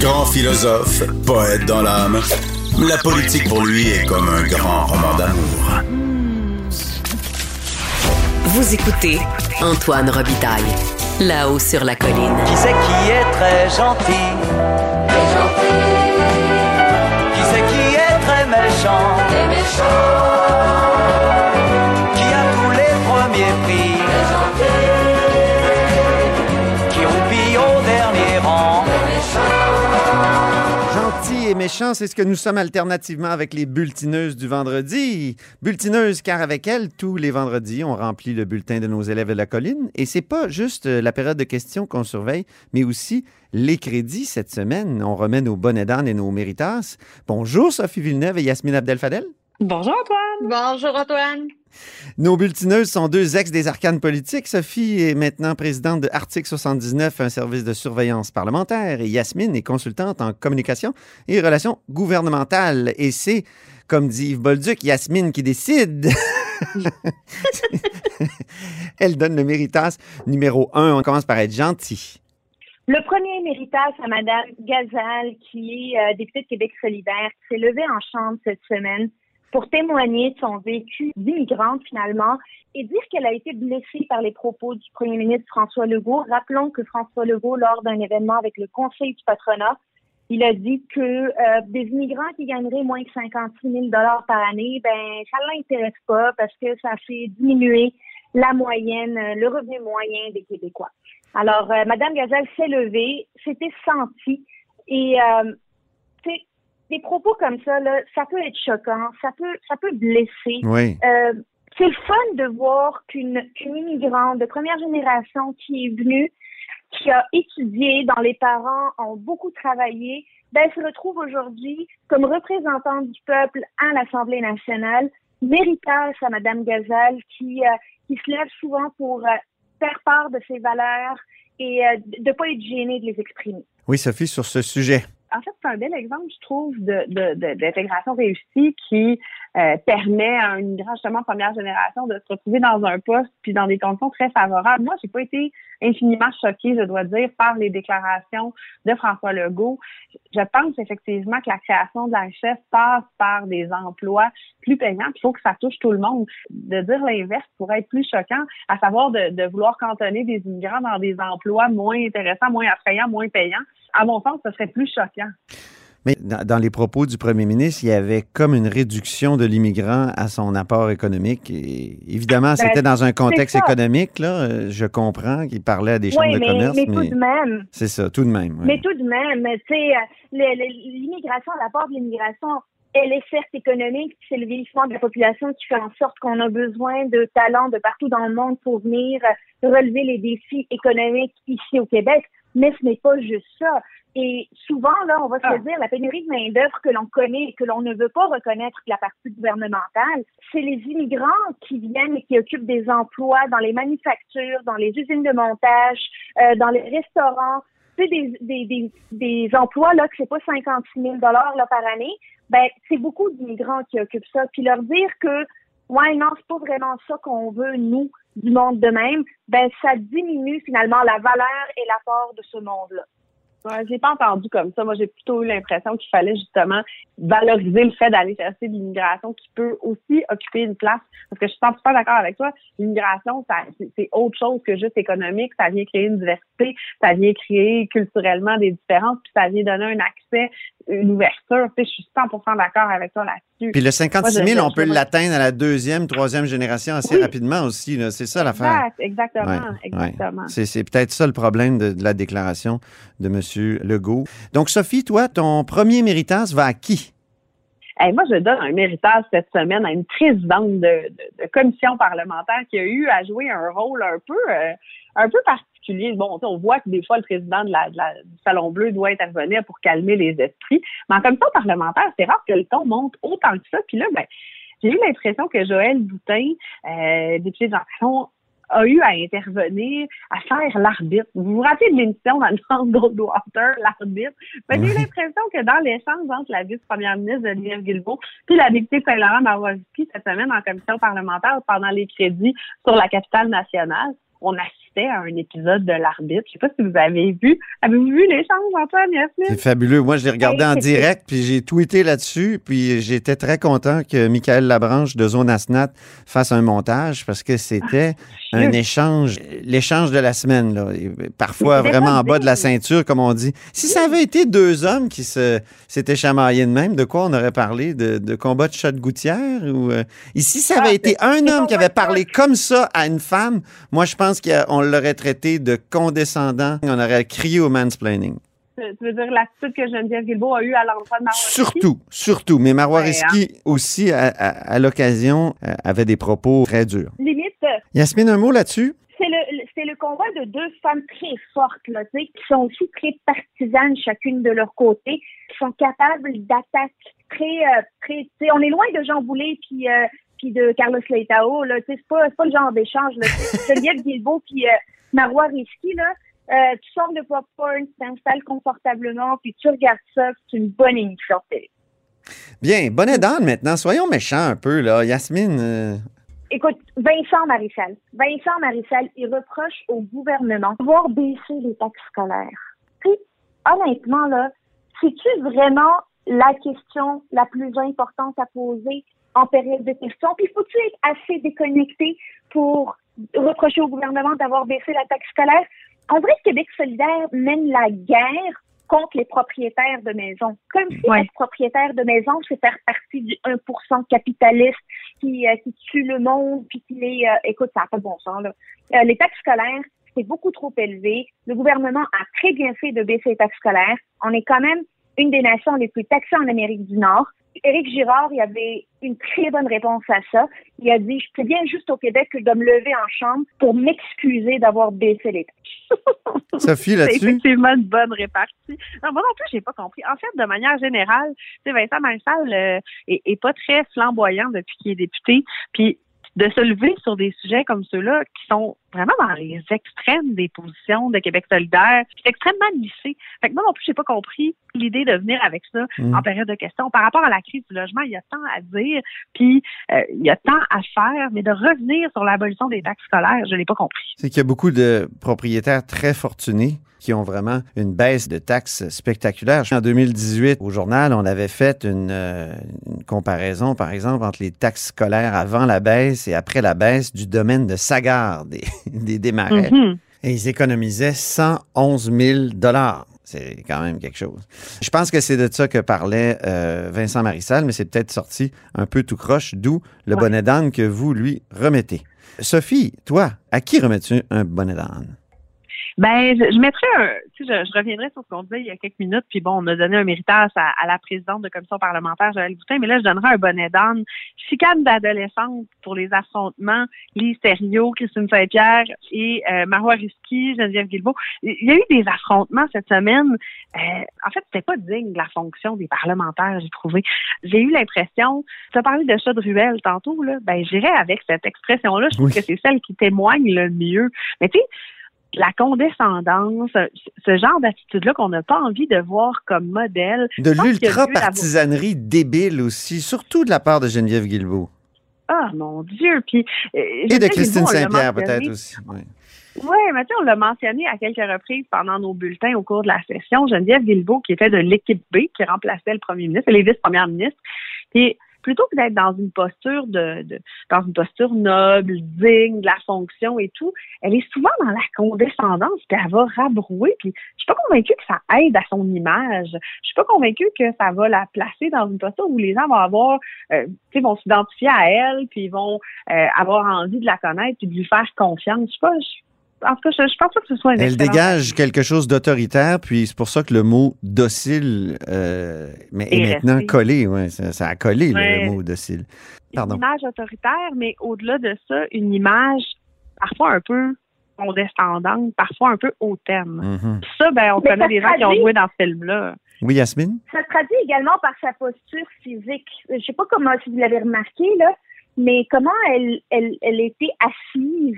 Grand philosophe, poète dans l'âme, la politique pour lui est comme un grand roman d'amour. Vous écoutez Antoine Robitaille, là-haut sur la colline. Qui c'est qui est très gentil? Très gentil. Qui c'est qui est très méchant? Très méchant. Et méchant, c'est ce que nous sommes alternativement avec les bulletineuses du vendredi. Bulletineuses car avec elles, tous les vendredis, on remplit le bulletin de nos élèves de la colline. Et c'est pas juste euh, la période de questions qu'on surveille, mais aussi les crédits cette semaine. On remet nos bonnets d'âne et nos méritas. Bonjour Sophie Villeneuve et Yasmine Abdel-Fadel. Bonjour Antoine. Bonjour Antoine. Nos bulletineuses sont deux ex des arcanes politiques. Sophie est maintenant présidente de Article 79, un service de surveillance parlementaire, et Yasmine est consultante en communication et relations gouvernementales. Et c'est, comme dit Yves Bolduc, Yasmine qui décide. Elle donne le méritas numéro un. On commence par être gentil. Le premier méritas à Madame Gazal, qui est euh, députée de Québec solidaire, qui s'est levée en chambre cette semaine pour témoigner de son vécu d'immigrante finalement et dire qu'elle a été blessée par les propos du premier ministre François Legault. Rappelons que François Legault, lors d'un événement avec le Conseil du patronat, il a dit que euh, des immigrants qui gagneraient moins que 56 000 dollars par année, ben ça l'intéresse pas parce que ça fait diminuer la moyenne, euh, le revenu moyen des Québécois. Alors, euh, Madame Gazelle s'est levée, c'était senti et euh, des propos comme ça, là, ça peut être choquant, ça peut, ça peut blesser. Oui. Euh, c'est le fun de voir qu'une qu'une immigrante de première génération qui est venue, qui a étudié, dont les parents ont beaucoup travaillé, ben, se retrouve aujourd'hui comme représentante du peuple à l'Assemblée nationale, méritage à Madame Gazal, qui, euh, qui se lève souvent pour euh, faire part de ses valeurs et euh, de ne pas être gênée de les exprimer. Oui, Sophie, sur ce sujet. En fait, c'est un bel exemple, je trouve, de, de, de- d'intégration réussie qui euh, permet à un immigrant justement première génération de se retrouver dans un poste puis dans des conditions très favorables. Moi, j'ai pas été infiniment choquée, je dois dire, par les déclarations de François Legault. Je pense effectivement que la création de la richesse passe par des emplois plus payants. Il faut que ça touche tout le monde. De dire l'inverse pourrait être plus choquant, à savoir de, de vouloir cantonner des immigrants dans des emplois moins intéressants, moins attrayants, moins payants. À mon sens, ce serait plus choquant. Mais dans, les propos du premier ministre, il y avait comme une réduction de l'immigrant à son apport économique. Et évidemment, Ben, c'était dans un contexte économique. Là. Euh, Je comprends qu'il parlait à des chambres Oui, de mais, commerce, mais mais, tout de même, c'est ça, tout de même. oui. Mais tout de même, tu sais, euh, l'immigration, l'apport de l'immigration, elle est certes économique, c'est le vieillissement de la population qui fait en sorte qu'on a besoin de talents de partout dans le monde pour venir relever les défis économiques ici au Québec, mais ce n'est pas juste ça. Et souvent, là, on va se Ah. dire, la pénurie de main-d'œuvre que l'on connaît et que l'on ne veut pas reconnaître de la partie gouvernementale, c'est les immigrants qui viennent et qui occupent des emplois dans les manufactures, dans les usines de montage, euh, dans les restaurants, sais, des, des, des, des emplois là que c'est pas 56 000 dollars là par année, ben c'est beaucoup d'immigrants qui occupent ça. Puis leur dire que ouais non c'est pas vraiment ça qu'on veut nous du monde de même, ben ça diminue finalement la valeur et l'apport de ce monde-là. Ouais, j'ai pas entendu comme ça. Moi, j'ai plutôt eu l'impression qu'il fallait justement valoriser le fait d'aller chercher l'immigration qui peut aussi occuper une place. Parce que je suis pas d'accord avec toi. L'immigration, c'est autre chose que juste économique. Ça vient créer une diversité, ça vient créer culturellement des différences, puis ça vient donner un accès, une ouverture. Tu sais, je suis 100% d'accord avec toi là-dessus. Puis le 56 Moi, 000, je- on peut l'atteindre à la deuxième, troisième génération assez Oui. rapidement aussi. C'est ça l'affaire. Exact, exactement, Ouais, exactement. C'est, c'est peut-être ça le problème de, de la déclaration de M. Legault. Donc, Sophie, toi, ton premier méritas va à qui? Hey, moi, je donne un méritage cette semaine à une présidente de, de- de commission parlementaire qui a eu à jouer un rôle un peu, euh, un peu particulier. Bon, on voit que des fois, le président de la, de la- du Salon Bleu doit intervenir pour calmer les esprits. Mais en commission parlementaire, c'est rare que le ton monte autant que ça. Puis là, ben, j'ai eu l'impression que Joël Boutin, euh, député de Jean a eu à intervenir, à faire l'arbitre. Vous vous rappelez de l'émission dans le centre Goldwater, l'arbitre? Ben, j'ai eu l'impression que dans l'échange entre la vice-première ministre Geneviève Guilbeault puis la députée Saint-Laurent Maroski cette semaine en commission parlementaire pendant les crédits sur la capitale nationale, on assistait à un épisode de l'arbitre. Je sais pas si vous avez vu. Avez-vous vu l'échange, Antoine? Yasmine? C'est fabuleux. Moi, je l'ai regardé en direct, puis j'ai tweeté là-dessus, puis j'étais très content que Michael Labranche de Zone Asnat fasse un montage parce que c'était Ah, un échange, l'échange de la semaine, là. Et Parfois vraiment en bas de la ceinture, comme on dit. Si ça avait été deux hommes qui s'étaient chamaillés de même, de quoi on aurait parlé? De, de combat de chat de gouttière? Ou, euh, Ici, ça avait Ah, été un homme qui avait parlé comme ça à une femme. Moi, je pense qu'on l'aurait traité de condescendant. On aurait crié au mansplaining. Tu veux dire l'attitude que Geneviève Guilbeault a eue à l'endroit de Marois Surtout, surtout. Mais Marois Ouais, hein. Aussi, à, à- à l'occasion, euh, avait des propos très durs. Limite, Yasmine, un mot là-dessus? c'est le, le- c'est le combat de deux femmes très fortes, là, tu sais, qui sont aussi très partisanes chacune de leur côté, qui sont capables d'attaques très, euh, très, on est loin de Jean Boulet puis euh, puis de Carlos Leitao, là, c'est pas, c'est pas le genre d'échange. Geneviève Guilbeault puis euh, Marois Risky, là, euh, tu sors de popcorn, tu t'installes confortablement, puis tu regardes ça, c'est une bonne émission de télé. Bien, bonnet d'âne maintenant. Soyons méchants un peu, là. Yasmine, euh, Écoute, Vincent Marissal. Vincent Marissal, il reproche au gouvernement d'avoir baissé les taxes scolaires. Puis, honnêtement, là, c'est-tu vraiment la question la plus importante à poser? En période de questions? Puis, faut-tu être assez déconnecté pour reprocher au gouvernement d'avoir baissé la taxe scolaire? En vrai, Québec solidaire mène la guerre contre les propriétaires de maisons. Comme si Ouais. être propriétaire de maison, c'est faire partie du 1% capitaliste qui, euh, qui tue le monde, puis qui les... euh, écoute, ça n'a pas de bon sens, là. Euh, les taxes scolaires, c'est beaucoup trop élevé. Le gouvernement a très bien fait de baisser les taxes scolaires. On est quand même une des nations les plus taxées en Amérique du Nord. Éric Girard, il avait une très bonne réponse à ça. Il a dit, je peux bien juste au Québec que je dois me lever en chambre pour m'excuser d'avoir baissé les taxes. Sophie, C'est là-dessus? effectivement une bonne répartie. Non, moi non plus, j'ai pas compris. En fait, de manière générale, tu sais, Vincent Marissal euh, est, est pas très flamboyant depuis qu'il est député. Puis de se lever sur des sujets comme ceux-là qui sont vraiment dans les extrêmes des positions de Québec solidaire, c'est extrêmement lissé. Fait que moi non plus, j'ai pas compris l'idée de venir avec ça Mm. en période de questions. Par rapport à la crise du logement, il y a tant à dire, puis euh, il y a tant à faire, mais de revenir sur l'abolition des taxes scolaires, je l'ai pas compris. C'est qu'il y a beaucoup de propriétaires très fortunés qui ont vraiment une baisse de taxes spectaculaire. En 2018, au journal, on avait fait une, euh, une comparaison, par exemple, entre les taxes scolaires avant la baisse et après la baisse du domaine de Sagar, des, démarrais. Mhm. Et ils économisaient 111 000 dollars. C'est quand même quelque chose. Je pense que c'est de ça que parlait euh, Vincent Marissal, mais c'est peut-être sorti un peu tout croche, d'où le Ouais. bonnet d'âne que vous lui remettez. Sophie, toi, à qui remets-tu un bonnet d'âne? Ben, je, je mettrais un, tu sais, je, je reviendrai sur ce qu'on disait il y a quelques minutes, puis bon, on a donné un méritage à, à la présidente de commission parlementaire, Joëlle Boutin, mais là, je donnerais un bonnet d'âne. Chicane d'adolescente pour les affrontements, Lise Thériault, Christine Saint-Pierre et euh, Marois Risky, Geneviève Guilbeault. Il y a eu des affrontements cette semaine. Euh, en fait, c'était pas digne de la fonction des parlementaires, j'ai trouvé. J'ai eu l'impression, tu as parlé de chat de ruelle tantôt, là, ben, j'irais avec cette expression-là. Je trouve Oui. que c'est celle qui témoigne le mieux. Mais tu sais, la condescendance, ce genre d'attitude-là qu'on n'a pas envie de voir comme modèle. De l'ultra-partisanerie débile aussi, surtout de la part de Geneviève Guilbeault. Ah, mon Dieu! Puis, euh, Et de Christine Saint-Pierre, peut-être aussi. oui. Oui, mais tu sais, on l'a mentionné à quelques reprises pendant nos bulletins au cours de la session. Geneviève Guilbeault, qui était de l'équipe B, qui remplaçait le premier ministre et les vice-premières ministres. Puis, plutôt que d'être dans une posture de, de- dans une posture noble, digne de la fonction et tout, elle est souvent dans la condescendance, puis elle va rabrouer. Puis, je suis pas convaincue que ça aide à son image. Je suis pas convaincue que ça va la placer dans une posture où les gens vont avoir, euh, tu sais, vont s'identifier à elle, puis vont euh, avoir envie de la connaître, puis de lui faire confiance. Je sais pas. En tout cas, je, je pense pas que ce soit une Elle dégage quelque chose d'autoritaire, puis c'est pour ça que le mot docile euh, mais est Est maintenant resté. collé. Ouais, ça, ça a collé le- Ouais. le mot docile. Pardon. une image autoritaire, mais au-delà de ça, une image parfois un peu condescendante, parfois un peu hautaine. Puis ça, ben, on Mais connaît des gens qui ont joué dans ce film-là. Oui, Yasmine? Ça se traduit également par sa posture physique. Je sais pas comment si vous l'avez remarqué là, mais comment elle, elle, elle était assise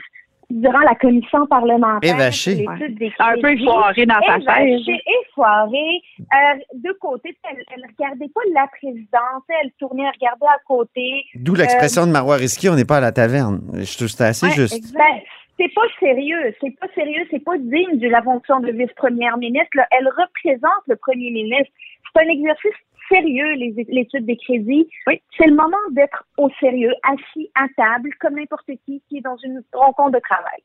durant la commission parlementaire. L'étude des Un peu effoirée dans sa chaise. Effoirée. Euh, de côté, elle, elle regardait pas la présidente, elle tournait, elle regardait à côté. D'où l'expression de Marois Risky, on n'est pas à la taverne. Je trouve que c'était assez Ouais, juste. exact. Ben, c'est pas sérieux, c'est pas sérieux, c'est pas digne de la fonction de vice-première ministre. là. Elle représente le premier ministre. C'est un exercice sérieux, les- l'étude des crédits. Oui. C'est le moment d'être au sérieux, assis à table, comme n'importe qui qui est dans une rencontre de travail.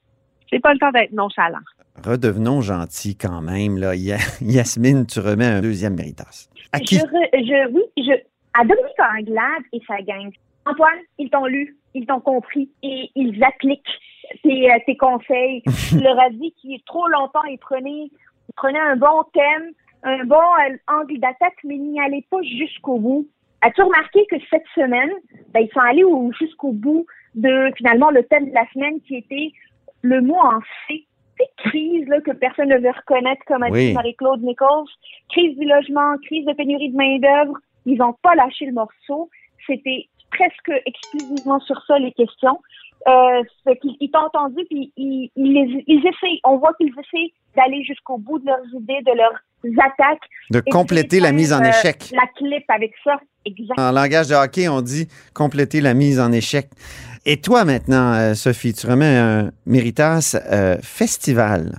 C'est pas le temps d'être nonchalant. Redevenons gentils quand même. Là. Ya- Yasmine, tu remets un deuxième méritas. À qui? Je, re- je, oui, je, à Dominique Anglade et sa gang. Antoine, ils t'ont lu, ils t'ont compris et ils appliquent tes, euh, tes conseils. tu leur as dit qu'il est trop longtemps, ils prenaient, ils prenaient un bon thème, un bon euh, angle d'attaque, mais n'y allaient pas jusqu'au bout. As-tu remarqué que cette semaine, ben, ils sont allés au- jusqu'au bout de finalement le thème de la semaine qui était le mot en C. C'est crise là, que personne ne veut reconnaître, comme a Oui. dit Marie-Claude Nichols. Crise du logement, crise de pénurie de main-d'œuvre. Ils n'ont pas lâché le morceau. C'était presque exclusivement sur ça les questions. Euh, fait qu'ils- ils t'ont entendu, puis ils, ils, les- ils essayent. On voit qu'ils essaient d'aller jusqu'au bout de leurs idées, de leurs attaques. De compléter la mise en euh, échec. La clip avec ça, exact. En langage de hockey, on dit compléter la mise en échec. Et toi maintenant, euh, Sophie, tu remets un méritas euh, festival.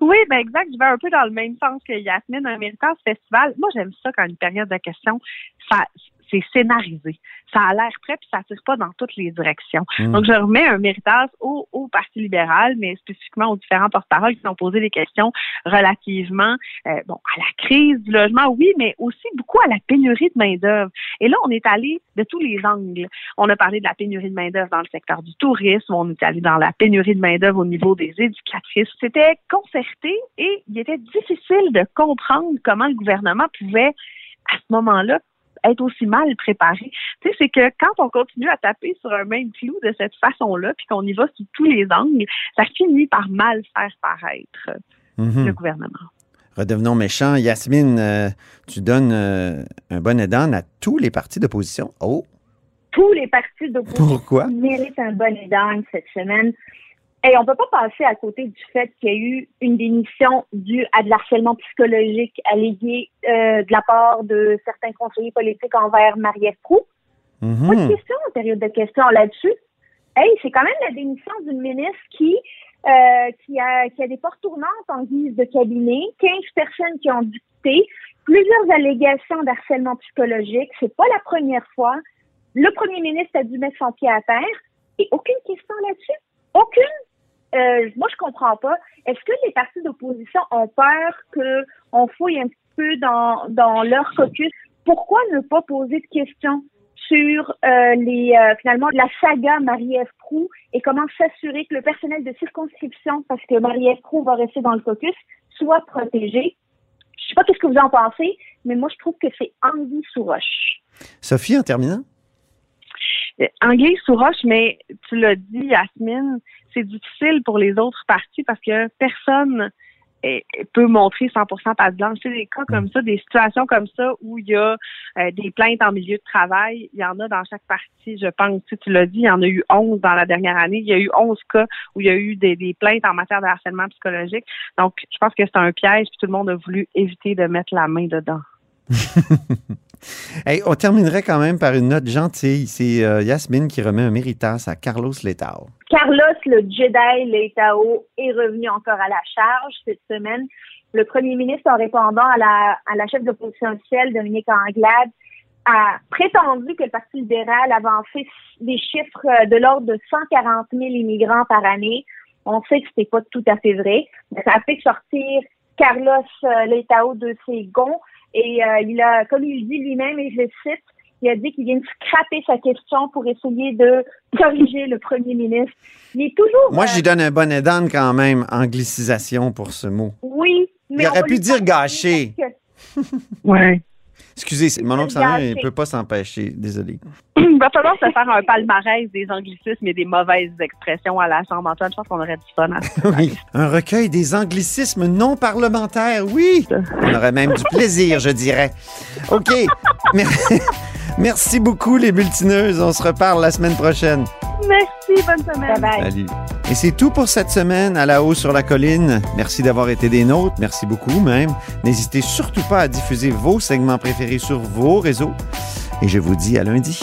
Oui, ben exact. Je vais un peu dans le même sens que Yasmine, un méritage festival. Moi, j'aime ça quand une période de questions, ça, c'est scénarisé. Ça a l'air prêt, puis ça tire pas dans toutes les directions. Mm. Donc, je remets un méritage au, au Parti libéral, mais spécifiquement aux différents porte-paroles qui ont posé des questions relativement euh, bon à la crise du logement, oui, mais aussi beaucoup à la pénurie de main-d'œuvre. Et là, on est allé de tous les angles. On a parlé de la pénurie de main-d'œuvre dans le secteur du tourisme, on est allé dans la pénurie de main-d'œuvre au niveau des éducatrices. C'était concerté et il était difficile de comprendre comment le gouvernement pouvait, à ce moment-là, être aussi mal préparé. Tu sais, c'est que quand on continue à taper sur un même clou de cette façon-là, puis qu'on y va sous tous les angles, ça finit par mal faire paraître Mhm. le gouvernement. Redevenons méchants. Yasmine, euh, tu donnes euh, un bon aidant à tous les partis d'opposition. Oh, Tous les partis d'opposition pourquoi? méritent un bon aidant cette semaine. Et on peut pas passer à côté du fait qu'il y a eu une démission due à de l'harcèlement psychologique allégué euh, de la part de certains conseillers politiques envers Marie-Ève Proulx. Mhm. Pas de question en période de questions là-dessus. Hey, c'est quand même la démission d'une ministre qui euh, qui a qui a des portes tournantes en guise de cabinet, 15 personnes qui ont dicté, plusieurs allégations d'harcèlement psychologique. C'est pas la première fois. Le premier ministre a dû mettre son pied à terre et aucune question là-dessus. Aucune. Euh, moi, je comprends pas. Est-ce que les partis d'opposition ont peur que on fouille un petit peu dans, leur caucus? Pourquoi ne pas poser de questions sur euh, euh, finalement la saga Marie-Ève Proux et comment s'assurer que le personnel de circonscription, parce que Marie-Ève Proux va rester dans le caucus, soit protégé? Je sais pas qu'est-ce que vous en pensez, mais moi, je trouve que c'est anguille sous roche. Sophie, en terminant? Anguille sous roche, mais tu l'as dit, Yasmine, c'est difficile pour les autres partis parce que personne peut montrer 100% passe blanche. Tu sais, des cas comme ça, des situations comme ça où il y a euh, des plaintes en milieu de travail, il y en a dans chaque parti, je pense. Tu, sais, tu l'as dit, il y en a eu 11 dans la dernière année. Il y a eu 11 cas où il y a eu des, des plaintes en matière de harcèlement psychologique. Donc, je pense que c'est un piège, puis tout le monde a voulu éviter de mettre la main dedans. On terminerait quand même par une note gentille. C'est euh, Yasmine qui remet un méritas à Carlos Letao. Carlos, le Jedi Leitao, est revenu encore à la charge cette semaine. Le premier ministre, en répondant à la, à la chef d'opposition officielle, Dominique Anglade, a prétendu que le Parti libéral avançait des chiffres euh, de l'ordre de 140 000 immigrants par année. On sait que c'était pas tout à fait vrai. Ça a fait sortir Carlos euh, Leitao de ses gonds et euh, il a, comme il dit lui-même, et je le cite, il a dit qu'il vient de scraper sa question pour essayer de corriger le premier ministre. Il est toujours. Moi, euh, j'y donne un bon aidant quand même, anglicisation pour ce mot. Oui, mais Il aurait pu dire gâché. que- Ouais. Excusez, mon oncle il ne peut pas s'empêcher. Désolé. Il va falloir se faire un palmarès des anglicismes et des mauvaises expressions à la Chambre. Antoine, je pense qu'on aurait du fun à Oui, un recueil des anglicismes non parlementaires, oui. On aurait même du plaisir, je dirais. OK. Mer- Merci beaucoup, les bulletineuses. On se reparle la semaine prochaine. Merci, bonne semaine. Bye bye. Salut. Et c'est tout pour cette semaine à la haut sur la colline. Merci d'avoir été des nôtres. Merci beaucoup même. N'hésitez surtout pas à diffuser vos segments préférés sur vos réseaux. Et je vous dis à lundi.